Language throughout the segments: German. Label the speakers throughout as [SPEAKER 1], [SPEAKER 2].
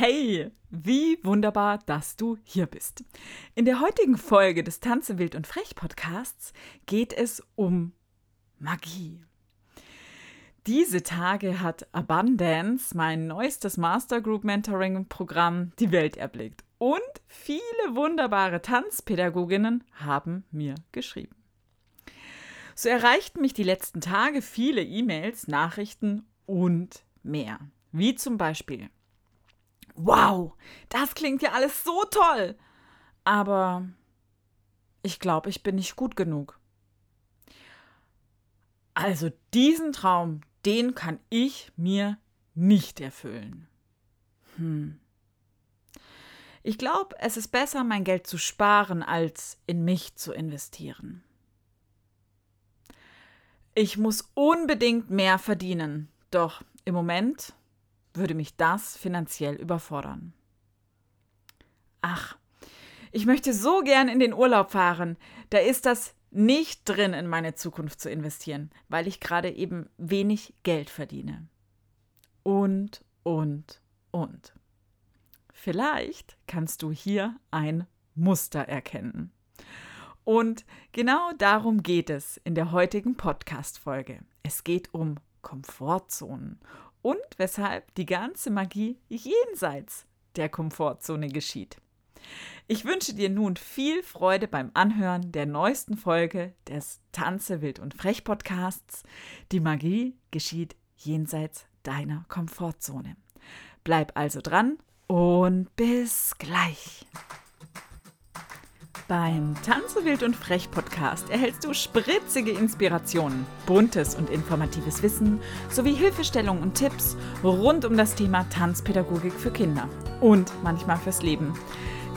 [SPEAKER 1] Hey, wie wunderbar, dass du hier bist. In der heutigen Folge des Tanze wild und frech Podcasts geht es um Magie. Diese Tage hat Abundance, mein neuestes Master Group Mentoring Programm, die Welt erblickt. Und viele wunderbare Tanzpädagoginnen haben mir geschrieben. So erreichten mich die letzten Tage viele E-Mails, Nachrichten und mehr. Wie zum Beispiel, wow, das klingt ja alles so toll, aber ich glaube, ich bin nicht gut genug. Also diesen Traum, den kann ich mir nicht erfüllen. Hm. Ich glaube, es ist besser, mein Geld zu sparen, als in mich zu investieren. Ich muss unbedingt mehr verdienen, doch im Moment würde mich das finanziell überfordern. Ach, ich möchte so gern in den Urlaub fahren. Da ist das nicht drin, in meine Zukunft zu investieren, weil ich gerade eben wenig Geld verdiene. Und, und, und. Vielleicht kannst du hier ein Muster erkennen. Und genau darum geht es in der heutigen Podcast-Folge. Es geht um Komfortzonen und weshalb die ganze Magie jenseits der Komfortzone geschieht. Ich wünsche dir nun viel Freude beim Anhören der neuesten Folge des Tanze wild und frech Podcasts. Die Magie geschieht jenseits deiner Komfortzone. Bleib also dran und bis gleich. Beim Tanze wild und frech Podcast erhältst du spritzige Inspirationen, buntes und informatives Wissen sowie Hilfestellungen und Tipps rund um das Thema Tanzpädagogik für Kinder und manchmal fürs Leben.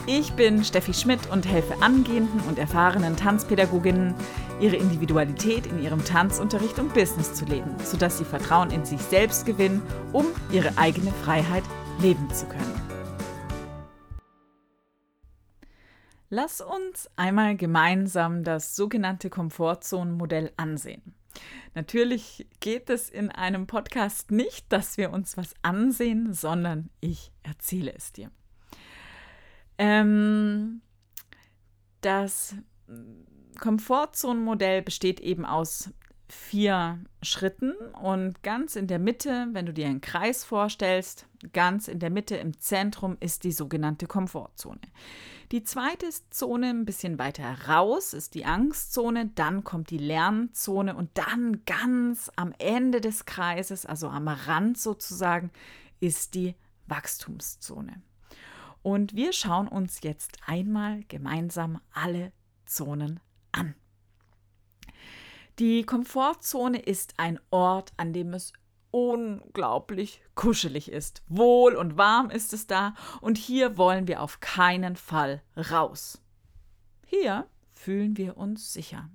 [SPEAKER 1] Ich bin Steffi Schmidt und helfe angehenden und erfahrenen Tanzpädagoginnen, ihre Individualität in ihrem Tanzunterricht und Business zu leben, sodass sie Vertrauen in sich selbst gewinnen, um ihre eigene Freiheit leben zu können. Lass uns einmal gemeinsam das sogenannte Komfortzonenmodell ansehen. Natürlich geht es in einem Podcast nicht, dass wir uns was ansehen, sondern ich erzähle es dir. Ähm, das Komfortzonenmodell besteht eben aus vier Schritten und ganz in der Mitte, wenn du dir einen Kreis vorstellst, ganz in der Mitte im Zentrum ist die sogenannte Komfortzone. Die zweite Zone ein bisschen weiter raus ist die Angstzone, dann kommt die Lernzone und dann ganz am Ende des Kreises, also am Rand sozusagen, ist die Wachstumszone. Und wir schauen uns jetzt einmal gemeinsam alle Zonen an. Die Komfortzone ist ein Ort, an dem es unglaublich kuschelig ist. Wohl und warm ist es da und hier wollen wir auf keinen Fall raus. Hier fühlen wir uns sicher.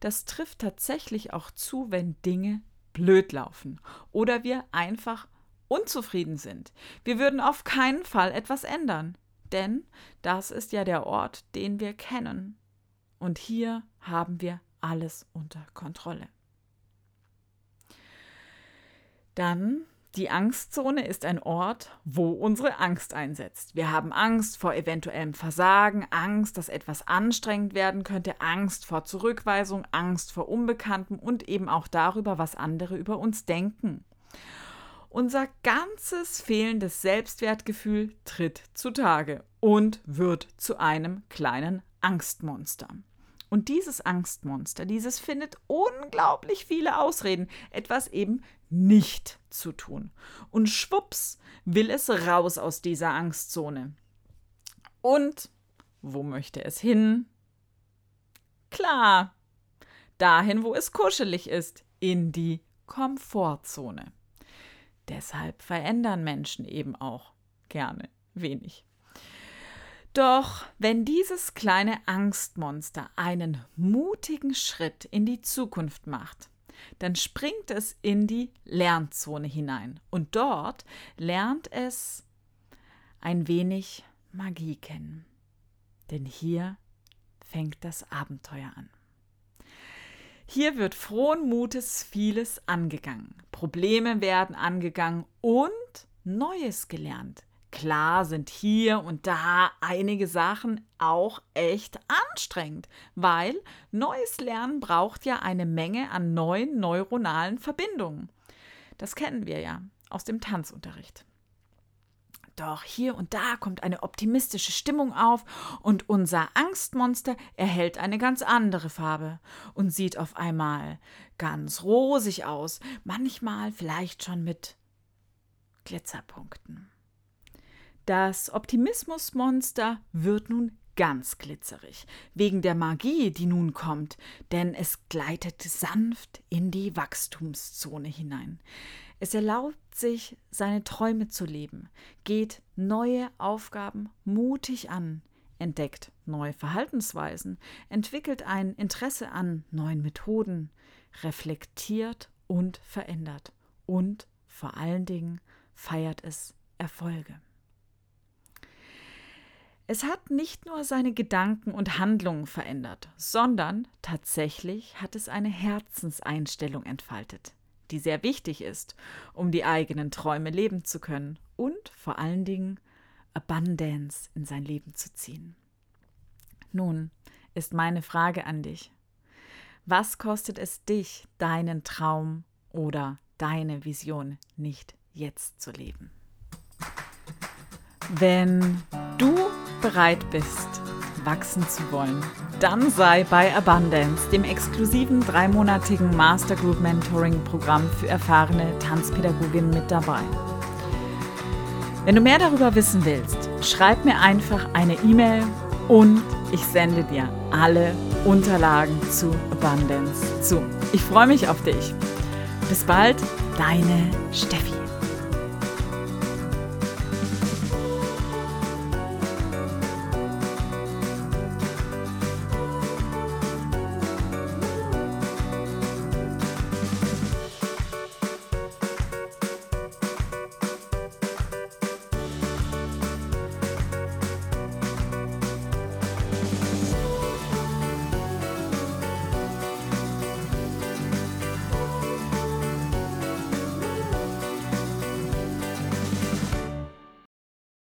[SPEAKER 1] Das trifft tatsächlich auch zu, wenn Dinge blöd laufen oder wir einfach unzufrieden sind. Wir würden auf keinen Fall etwas ändern, denn das ist ja der Ort, den wir kennen. Und hier haben wir alles unter Kontrolle. Dann die Angstzone ist ein Ort, wo unsere Angst einsetzt. Wir haben Angst vor eventuellem Versagen, Angst, dass etwas anstrengend werden könnte, Angst vor Zurückweisung, Angst vor Unbekanntem und eben auch darüber, was andere über uns denken. Unser ganzes fehlendes Selbstwertgefühl tritt zutage und wird zu einem kleinen Angstmonster. Und dieses Angstmonster, dieses findet unglaublich viele Ausreden, etwas eben nicht zu tun. Und schwupps will es raus aus dieser Angstzone. Und wo möchte es hin? Klar, dahin, wo es kuschelig ist, in die Komfortzone. Deshalb verändern Menschen eben auch gerne wenig. Doch wenn dieses kleine Angstmonster einen mutigen Schritt in die Zukunft macht, dann springt es in die Lernzone hinein und dort lernt es ein wenig Magie kennen. Denn hier fängt das Abenteuer an. Hier wird frohen Mutes vieles angegangen. Probleme werden angegangen und Neues gelernt. Klar sind hier und da einige Sachen auch echt anstrengend, weil neues Lernen braucht ja eine Menge an neuen neuronalen Verbindungen. Das kennen wir ja aus dem Tanzunterricht. Doch hier und da kommt eine optimistische Stimmung auf und unser Angstmonster erhält eine ganz andere Farbe und sieht auf einmal ganz rosig aus, manchmal vielleicht schon mit Glitzerpunkten. Das Optimismusmonster wird nun ganz glitzerig, wegen der Magie, die nun kommt, denn es gleitet sanft in die Wachstumszone hinein. Es erlaubt sich, seine Träume zu leben, geht neue Aufgaben mutig an, entdeckt neue Verhaltensweisen, entwickelt ein Interesse an neuen Methoden, reflektiert und verändert und vor allen Dingen feiert es Erfolge. Es hat nicht nur seine Gedanken und Handlungen verändert, sondern tatsächlich hat es eine Herzenseinstellung entfaltet, die sehr wichtig ist, um die eigenen Träume leben zu können und vor allen Dingen Abundance in sein Leben zu ziehen. Nun ist meine Frage an dich. Was kostet es dich, deinen Traum oder deine Vision nicht jetzt zu leben? Wenn du bereit bist, wachsen zu wollen, dann sei bei Abundance, dem exklusiven dreimonatigen Master Group Mentoring Programm für erfahrene Tanzpädagoginnen mit dabei. Wenn du mehr darüber wissen willst, schreib mir einfach eine E-Mail und ich sende dir alle Unterlagen zu Abundance zu. Ich freue mich auf dich. Bis bald, deine Steffi.